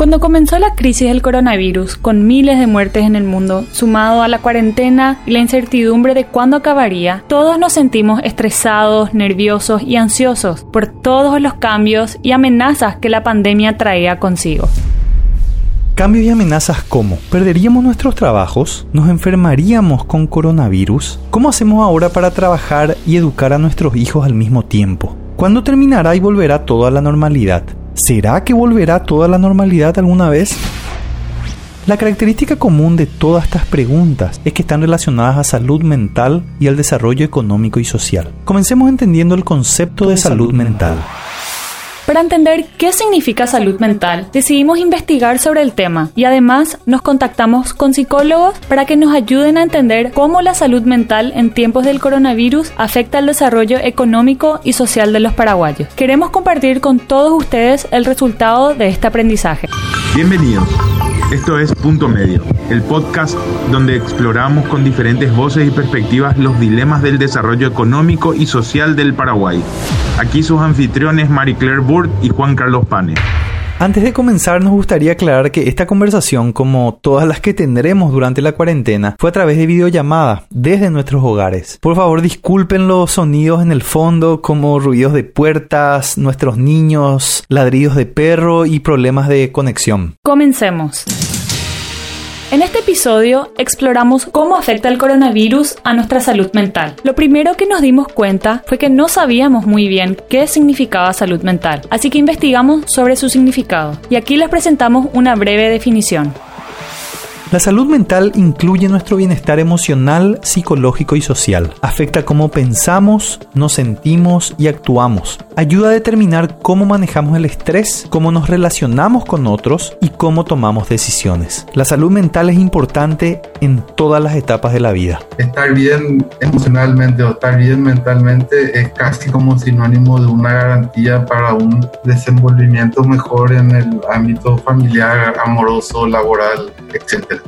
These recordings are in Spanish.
Cuando comenzó la crisis del coronavirus, con miles de muertes en el mundo, sumado a la cuarentena y la incertidumbre de cuándo acabaría, todos nos sentimos estresados, nerviosos y ansiosos por todos los cambios y amenazas que la pandemia traía consigo. Cambios y amenazas como ¿perderíamos nuestros trabajos? ¿Nos enfermaríamos con coronavirus? ¿Cómo hacemos ahora para trabajar y educar a nuestros hijos al mismo tiempo? ¿Cuándo terminará y volverá todo a la normalidad? ¿Será que volverá toda la normalidad alguna vez? La característica común de todas estas preguntas es que están relacionadas a salud mental y al desarrollo económico y social. Comencemos entendiendo el concepto de salud mental. Para entender qué significa salud mental, decidimos investigar sobre el tema y además nos contactamos con psicólogos para que nos ayuden a entender cómo la salud mental en tiempos del coronavirus afecta el desarrollo económico y social de los paraguayos. Queremos compartir con todos ustedes el resultado de este aprendizaje. Bienvenidos. Esto es Punto Medio, el podcast donde exploramos con diferentes voces y perspectivas los dilemas del desarrollo económico y social del Paraguay. Aquí sus anfitriones Marie Claire Burt y Juan Carlos Pane. Antes de comenzar, nos gustaría aclarar que esta conversación, como todas las que tendremos durante la cuarentena, fue a través de videollamada desde nuestros hogares. Por favor, disculpen los sonidos en el fondo, como ruidos de puertas, nuestros niños, ladridos de perro y problemas de conexión. Comencemos. En este episodio exploramos cómo afecta el coronavirus a nuestra salud mental. Lo primero que nos dimos cuenta fue que no sabíamos muy bien qué significaba salud mental, así que investigamos sobre su significado y aquí les presentamos una breve definición. La salud mental incluye nuestro bienestar emocional, psicológico y social. Afecta cómo pensamos, nos sentimos y actuamos. Ayuda a determinar cómo manejamos el estrés, cómo nos relacionamos con otros y cómo tomamos decisiones. La salud mental es importante en todas las etapas de la vida. Estar bien emocionalmente o estar bien mentalmente es casi como sinónimo de una garantía para un desenvolvimiento mejor en el ámbito familiar, amoroso, laboral, etc.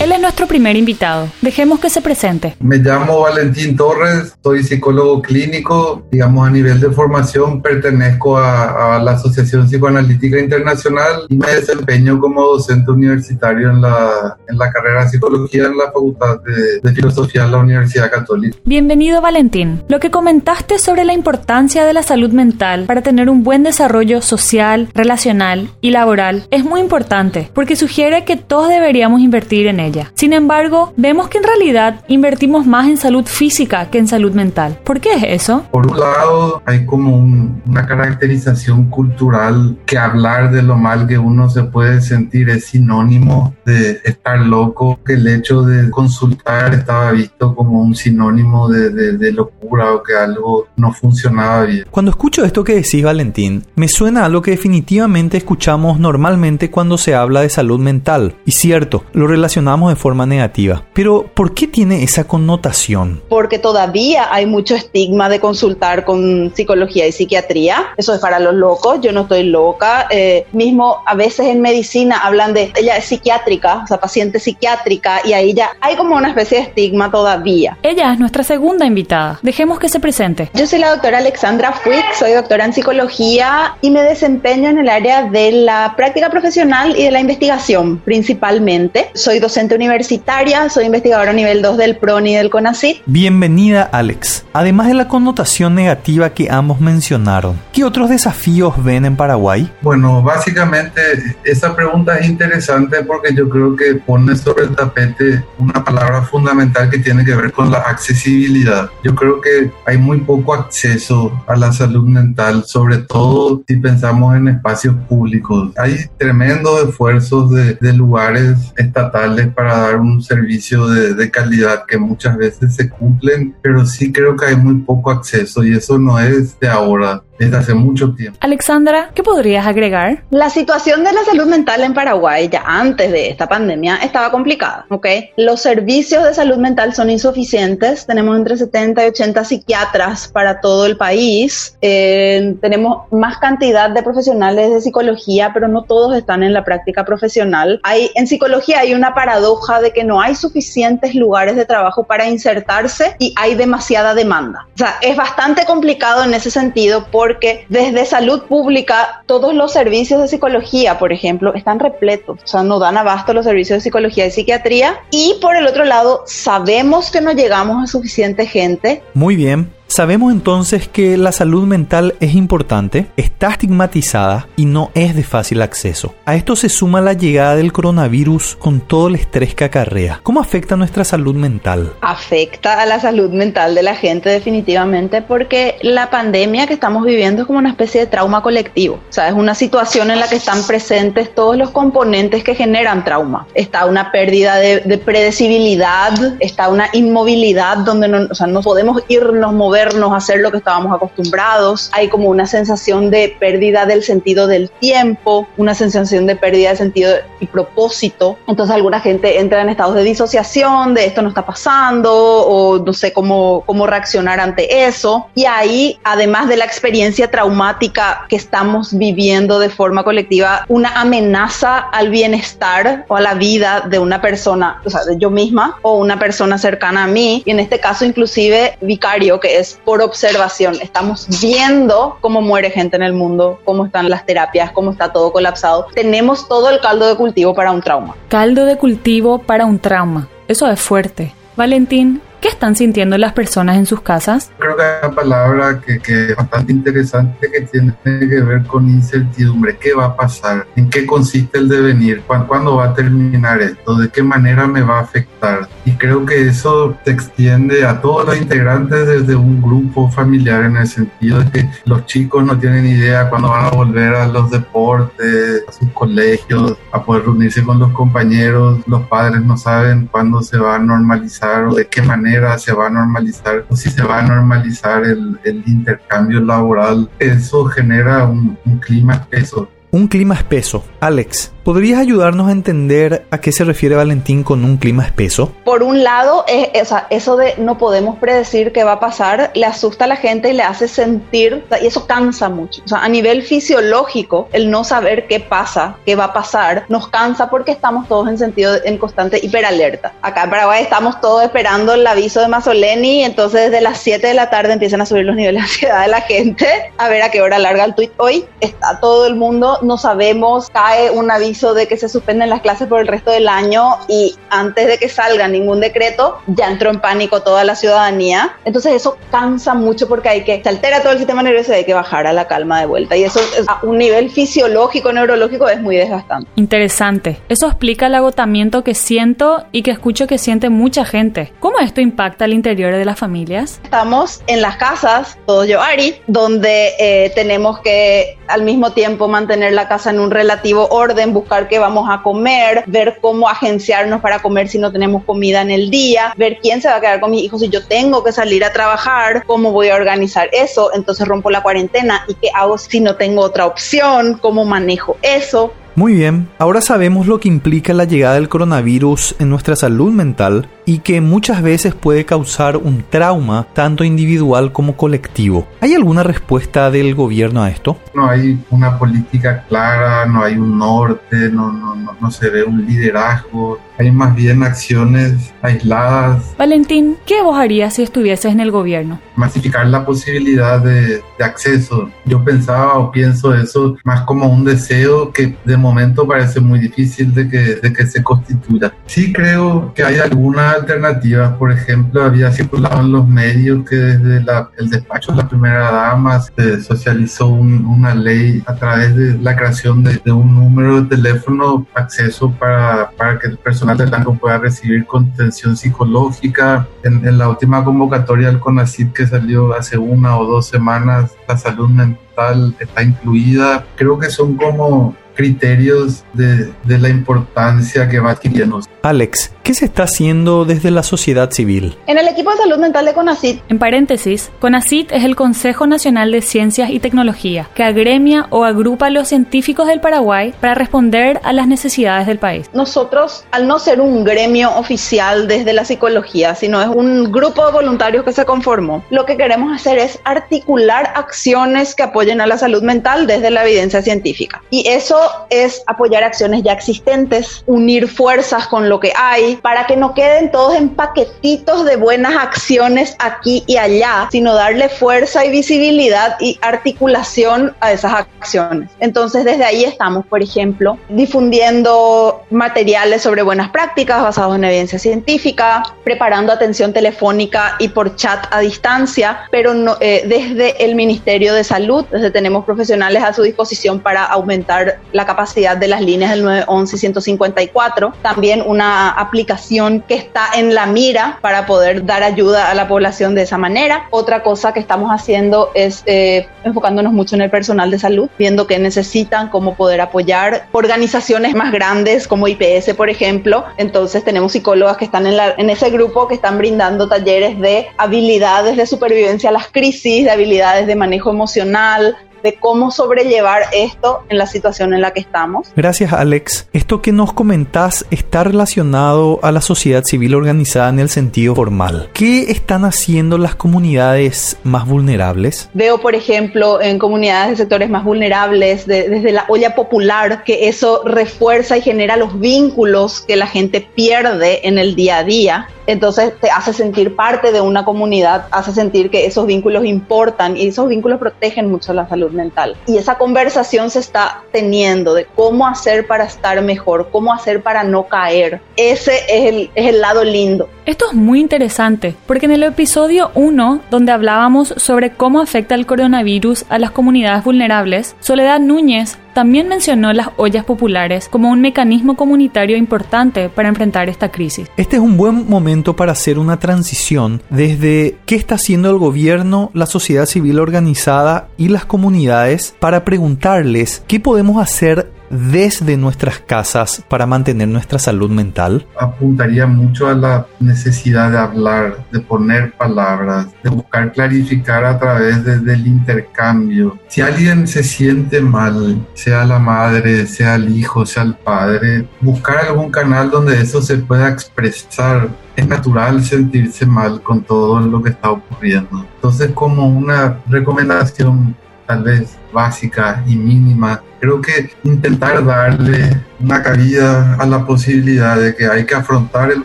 Él es nuestro primer invitado. Dejemos que se presente. Me llamo Valentín Torres, soy psicólogo clínico, digamos a nivel de formación pertenezco a, la Asociación Psicoanalítica Internacional y me desempeño como docente universitario en la, en la carrera de psicología en la Facultad de, de Filosofía de la Universidad Católica. Bienvenido Valentín. Lo que comentaste sobre la importancia de la salud mental para tener un buen desarrollo social, relacional y laboral es muy importante porque sugiere que todos deberíamos invertir en ello sin embargo, vemos que en realidad invertimos más en salud física que en salud mental. ¿Por qué es eso? Por un lado, hay como una caracterización cultural que hablar de lo mal que uno se puede sentir es sinónimo de estar loco, que el hecho de consultar estaba visto como un sinónimo de, de locura o que algo no funcionaba bien. Cuando escucho esto que decís, Valentín, me suena a lo que definitivamente escuchamos normalmente cuando se habla de salud mental. Y cierto, lo relacionamos de forma negativa. Pero, ¿por qué tiene esa connotación? Porque todavía hay mucho estigma de consultar con psicología y psiquiatría. Eso es para los locos, yo no estoy loca. Eh, mismo a veces en medicina hablan de ella es psiquiátrica, o sea, paciente psiquiátrica, y ahí ya hay como una especie de estigma todavía. Ella es nuestra segunda invitada. Dejemos que se presente. Yo soy la doctora Alexandra Fuick, soy doctora en psicología y me desempeño en el área de la práctica profesional y de la investigación principalmente. Soy docente universitaria, soy investigadora a nivel 2 del PRONI y del CONACYT. Bienvenida, Alex. Además de la connotación negativa que ambos mencionaron, ¿qué otros desafíos ven en Paraguay? Bueno, básicamente esa pregunta es interesante porque yo creo que pone sobre el tapete una palabra fundamental que tiene que ver con la accesibilidad. Yo creo que hay muy poco acceso a la salud mental, sobre todo si pensamos en espacios públicos. Hay tremendos esfuerzos de, de lugares estatales para dar un servicio de, de, calidad que muchas veces se cumplen, pero sí creo que hay muy poco acceso y eso no es de ahora desde hace mucho tiempo. Alexandra, ¿qué podrías agregar? La situación de la salud mental en Paraguay ya antes de esta pandemia estaba complicada, ¿ok? Los servicios de salud mental son insuficientes, tenemos entre 70 y 80 psiquiatras para todo el país, eh, tenemos más cantidad de profesionales de psicología, pero no todos están en la práctica profesional. Hay, en psicología hay una paradoja de que no hay suficientes lugares de trabajo para insertarse y hay demasiada demanda. O sea, es bastante complicado en ese sentido por porque desde salud pública todos los servicios de psicología, por ejemplo, están repletos, o sea, no dan abasto los servicios de psicología y psiquiatría. Y por el otro lado sabemos que no llegamos a suficiente gente. Muy bien, Sabemos entonces que la salud mental es importante, está estigmatizada y no es de fácil acceso. A esto se suma la llegada del coronavirus con todo el estrés que acarrea. ¿Cómo afecta nuestra salud mental? Afecta a la salud mental de la gente definitivamente porque la pandemia que estamos viviendo es como una especie de trauma colectivo. O sea, es una situación en la que están presentes todos los componentes que generan trauma. Está una pérdida de, predecibilidad, está una inmovilidad donde no, o sea, no podemos irnos, mover a hacer lo que estábamos acostumbrados. Hay como una sensación de pérdida del sentido del tiempo, una sensación de pérdida de sentido y propósito. Entonces alguna gente entra en estados de disociación, de esto no está pasando, o no sé cómo, cómo reaccionar ante eso. Y ahí, además de la experiencia traumática que estamos viviendo de forma colectiva, una amenaza al bienestar o a la vida de una persona, o sea, de yo misma o una persona cercana a mí, y en este caso inclusive vicario, que es por observación. Estamos viendo cómo muere gente en el mundo, cómo están las terapias, cómo está todo colapsado. Tenemos todo el caldo de cultivo para un trauma. Caldo de cultivo para un trauma. Eso es fuerte. Valentín, ¿Qué están sintiendo las personas en sus casas? Creo que hay una palabra que, que, es bastante interesante que tiene que ver con incertidumbre. ¿Qué va a pasar? ¿En qué consiste el devenir? ¿Cuándo va a terminar esto? ¿De qué manera me va a afectar? Y creo que eso se extiende a todos los integrantes desde un grupo familiar en el sentido de que los chicos no tienen idea cuándo van a volver a los deportes, a sus colegios, a poder reunirse con los compañeros. Los padres no saben cuándo se va a normalizar o de qué manera se va a normalizar o si se va a normalizar el, el intercambio laboral, eso genera un, un clima espeso. Un clima espeso. Alex, ¿Podrías ayudarnos a entender a qué se refiere Valentín con un clima espeso? Por un lado, es, eso de no podemos predecir qué va a pasar, le asusta a la gente y le hace sentir, y eso cansa mucho. O sea, a nivel fisiológico, el no saber qué pasa, qué va a pasar, nos cansa porque estamos todos en sentido, en constante hiperalerta. Acá en Paraguay estamos todos esperando el aviso de Mazzoleni, entonces desde las 7 de la tarde empiezan a subir los niveles de ansiedad de la gente, a ver a qué hora larga el tweet hoy. Está todo el mundo, no sabemos, cae un aviso de que se suspenden las clases por el resto del año y antes de que salga ningún decreto ya entró en pánico toda la ciudadanía. Entonces eso cansa mucho porque hay que, se altera todo el sistema nervioso y hay que bajar a la calma de vuelta. Y eso a un nivel fisiológico, neurológico es muy desgastante. Interesante. Eso explica el agotamiento que siento y que escucho que siente mucha gente. ¿Cómo esto impacta al interior de las familias? Estamos en las casas, todos yo Ari, donde eh, tenemos que al mismo tiempo mantener la casa en un relativo orden, buscar qué vamos a comer, ver cómo agenciarnos para comer si no tenemos comida en el día, ver quién se va a quedar con mis hijos si yo tengo que salir a trabajar, cómo voy a organizar eso, entonces rompo la cuarentena y qué hago si no tengo otra opción, cómo manejo eso. Muy bien, ahora sabemos lo que implica la llegada del coronavirus en nuestra salud mental y que muchas veces puede causar un trauma tanto individual como colectivo. ¿Hay alguna respuesta del gobierno a esto? No hay una política clara, no hay un norte, no, no, no, se ve un liderazgo, hay más bien acciones aisladas. Valentín, ¿qué vos harías si estuvieses en el gobierno? Masificar la posibilidad de, de acceso. Yo pensaba o pienso eso más como un deseo que de momento parece muy difícil de que, de que se constituya. Sí creo que hay alguna alternativas. Por ejemplo, había circulado en los medios que desde el despacho de la primera dama se socializó una ley a través de la creación de, un número de teléfono acceso para, para, que el personal del banco pueda recibir contención psicológica. En, en la última convocatoria del CONACYT que salió hace una o dos semanas, la salud mental está incluida. Creo que son como criterios de, de la importancia que va adquiriendo. Alex, ¿qué se está haciendo desde la sociedad civil? En el equipo de salud mental de CONACIT. En paréntesis, CONACIT es el Consejo Nacional de Ciencias y Tecnología, que agremia o agrupa a los científicos del Paraguay para responder a las necesidades del país. Nosotros, al no ser un gremio oficial desde la psicología, sino es un grupo de voluntarios que se conformó, lo que queremos hacer es articular acciones que apoyen a la salud mental desde la evidencia científica. Y eso es apoyar acciones ya existentes, unir fuerzas con lo que hay, para que no queden todos en paquetitos de buenas acciones aquí y allá, sino darle fuerza y visibilidad y articulación a esas acciones. Entonces, desde ahí estamos, por ejemplo, difundiendo materiales sobre buenas prácticas basados en evidencia científica, preparando atención telefónica y por chat a distancia, pero eh, desde el Ministerio de Salud, desde tenemos profesionales a su disposición para aumentar la capacidad de las líneas del 911 y 154. También una aplicación que está en la mira para poder dar ayuda a la población de esa manera. Otra cosa que estamos haciendo es eh, enfocándonos mucho en el personal de salud, viendo qué necesitan, cómo poder apoyar organizaciones más grandes como IPS, por ejemplo. Entonces tenemos psicólogas que están la, en ese grupo que están brindando talleres de habilidades de supervivencia a las crisis, de habilidades de manejo emocional, de cómo sobrellevar esto en la situación en la que estamos. Gracias Alex. Esto que nos comentás está relacionado a la sociedad civil organizada en el sentido formal. ¿Qué están haciendo las comunidades más vulnerables? Veo, por ejemplo, en comunidades de sectores más vulnerables, desde la olla popular, que eso refuerza y genera los vínculos que la gente pierde en el día a día entonces te hace sentir parte de una comunidad, hace sentir que esos vínculos importan y esos vínculos protegen mucho la salud mental. Y esa conversación se está teniendo de cómo hacer para estar mejor, cómo hacer para no caer. Ese es el, es el lado lindo. Esto es muy interesante, porque en el episodio 1, donde hablábamos sobre cómo afecta el coronavirus a las comunidades vulnerables, Soledad Núñez también mencionó las ollas populares como un mecanismo comunitario importante para enfrentar esta crisis. Este es un buen momento para hacer una transición desde qué está haciendo el gobierno, la sociedad civil organizada y las comunidades para preguntarles qué podemos hacer desde nuestras casas para mantener nuestra salud mental? Apuntaría mucho a la necesidad de hablar, de poner palabras, de buscar clarificar a través del intercambio. Si alguien se siente mal, sea la madre, sea el hijo, sea el padre, buscar algún canal donde eso se pueda expresar. Es natural sentirse mal con todo lo que está ocurriendo. Entonces, como una recomendación tal vez básica y mínima. Creo que intentar darle una cabida a la posibilidad de que hay que afrontar el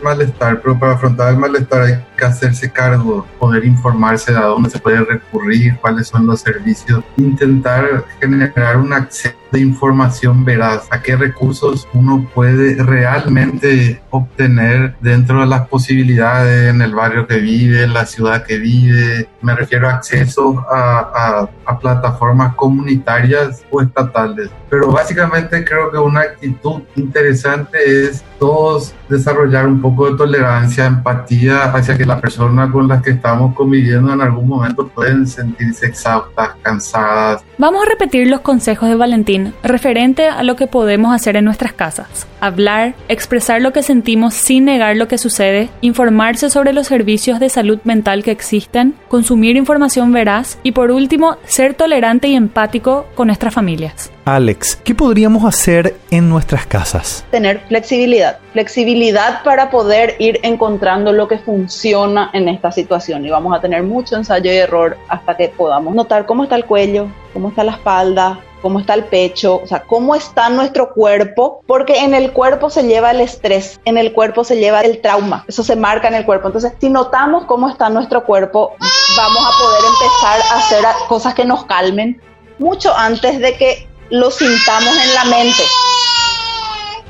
malestar, pero para afrontar el malestar hay que hacerse cargo, poder informarse de a dónde se puede recurrir, cuáles son los servicios, intentar generar un acceso de información veraz, a qué recursos uno puede realmente obtener dentro de las posibilidades en el barrio que vive, en la ciudad que vive. Me refiero a acceso a, a, a plataformas comunitarias o estatales. Pero básicamente creo que una actitud interesante es todos desarrollar un poco de tolerancia, empatía hacia que la persona con la que estamos conviviendo en algún momento pueden sentirse exhaustas, cansadas. Vamos a repetir los consejos de Valentín referente a lo que podemos hacer en nuestras casas. Hablar, expresar lo que sentimos sin negar lo que sucede, informarse sobre los servicios de salud mental que existen, consumir información veraz y por último, ser tolerante y empático con nuestras familias. Alex, ¿qué podríamos hacer en nuestras casas? Tener flexibilidad. Flexibilidad para poder ir encontrando lo que funciona en esta situación. Y vamos a tener mucho ensayo y error hasta que podamos notar cómo está el cuello, cómo está la espalda, cómo está el pecho, o sea, cómo está nuestro cuerpo, porque en el cuerpo se lleva el estrés, en el cuerpo se lleva el trauma, eso se marca en el cuerpo. Entonces, si notamos cómo está nuestro cuerpo, vamos a poder empezar a hacer cosas que nos calmen mucho antes de que lo sintamos en la mente.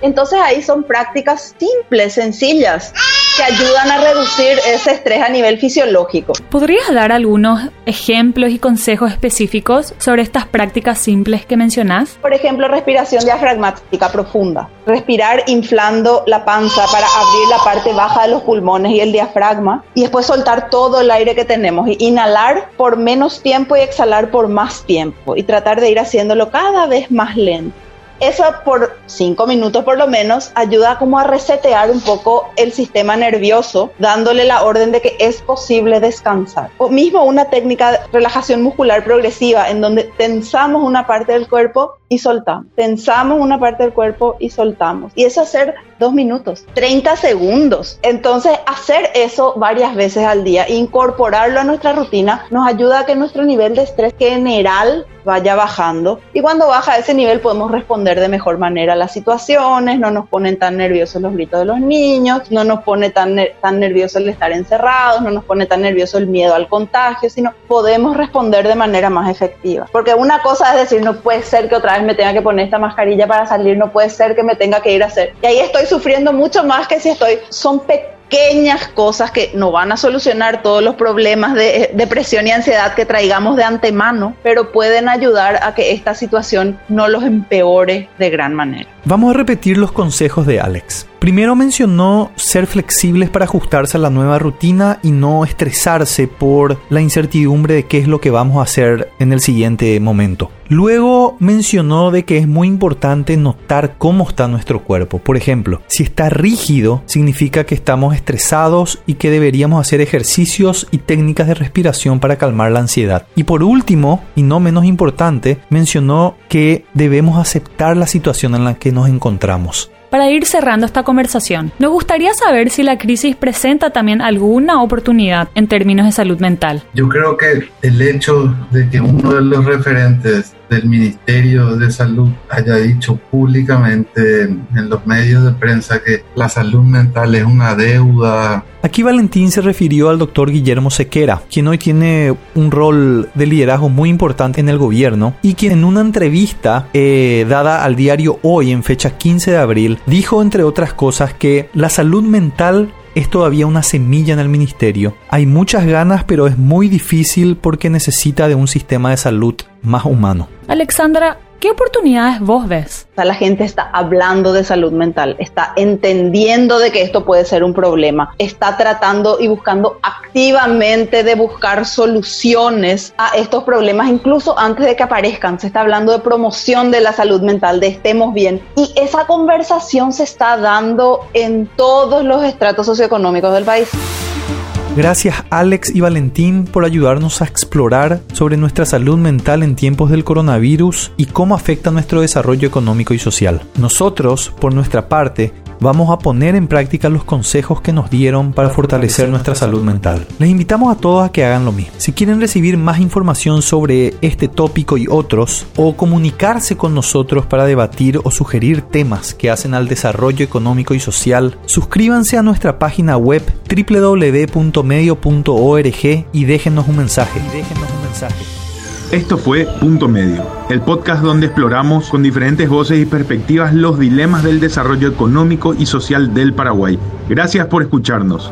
Entonces ahí son prácticas simples, sencillas, que ayudan a reducir ese estrés a nivel fisiológico. ¿Podrías dar algunos ejemplos y consejos específicos sobre estas prácticas simples que mencionás? Por ejemplo, respiración diafragmática profunda. Respirar inflando la panza para abrir la parte baja de los pulmones y el diafragma y después soltar todo el aire que tenemos. Inhalar por menos tiempo y exhalar por más tiempo y tratar de ir haciéndolo cada vez más lento. Eso por cinco minutos por lo menos ayuda como a resetear un poco el sistema nervioso, dándole la orden de que es posible descansar. O mismo una técnica de relajación muscular progresiva en donde tensamos una parte del cuerpo y soltamos. Tensamos una parte del cuerpo y soltamos. Y eso hacer dos minutos, 30 segundos. Entonces, hacer eso varias veces al día, incorporarlo a nuestra rutina, nos ayuda a que nuestro nivel de estrés general vaya bajando y cuando baja ese nivel podemos responder de mejor manera a las situaciones, no nos ponen tan nerviosos los gritos de los niños, no nos pone tan, tan nervioso el estar encerrados, no nos pone tan nervioso el miedo al contagio, sino podemos responder de manera más efectiva. Porque una cosa es decir, no puede ser que otra vez me tenga que poner esta mascarilla para salir, no puede ser que me tenga que ir a hacer. Y ahí estoy sufriendo mucho más que si estoy, son pequeñas cosas que no van a solucionar todos los problemas de depresión y ansiedad que traigamos de antemano, pero pueden ayudar a que esta situación no los empeore de gran manera. Vamos a repetir los consejos de Alex. Primero mencionó ser flexibles para ajustarse a la nueva rutina y no estresarse por la incertidumbre de qué es lo que vamos a hacer en el siguiente momento. Luego mencionó de que es muy importante notar cómo está nuestro cuerpo. Por ejemplo, si está rígido, significa que estamos estresados y que deberíamos hacer ejercicios y técnicas de respiración para calmar la ansiedad. Y por último, y no menos importante, mencionó que debemos aceptar la situación en la que nos encontramos. Para ir cerrando esta conversación, nos gustaría saber si la crisis presenta también alguna oportunidad en términos de salud mental. Yo creo que el hecho de que uno de los referentes del Ministerio de Salud haya dicho públicamente en, los medios de prensa que la salud mental es una deuda. Aquí Valentín se refirió al doctor Guillermo Sequera, quien hoy tiene un rol de liderazgo muy importante en el gobierno y quien en una entrevista eh, dada al diario Hoy en fecha 15 de abril dijo entre otras cosas que la salud mental es todavía una semilla en el ministerio. Hay muchas ganas, pero es muy difícil porque necesita de un sistema de salud más humano. Alexandra, ¿Qué oportunidades vos ves? La gente está hablando de salud mental, está entendiendo de que esto puede ser un problema, está tratando y buscando activamente de buscar soluciones a estos problemas, incluso antes de que aparezcan. Se está hablando de promoción de la salud mental, de estemos bien. Y esa conversación se está dando en todos los estratos socioeconómicos del país. Gracias Alex y Valentín por ayudarnos a explorar sobre nuestra salud mental en tiempos del coronavirus y cómo afecta nuestro desarrollo económico y social. Nosotros, por nuestra parte, vamos a poner en práctica los consejos que nos dieron para fortalecer nuestra salud mental. Les invitamos a todos a que hagan lo mismo. Si quieren recibir más información sobre este tópico y otros, o comunicarse con nosotros para debatir o sugerir temas que hacen al desarrollo económico y social, suscríbanse a nuestra página web www.medio.org y déjenos un mensaje. Y déjenos un mensaje. Esto fue Punto Medio, el podcast donde exploramos con diferentes voces y perspectivas los dilemas del desarrollo económico y social del Paraguay. Gracias por escucharnos.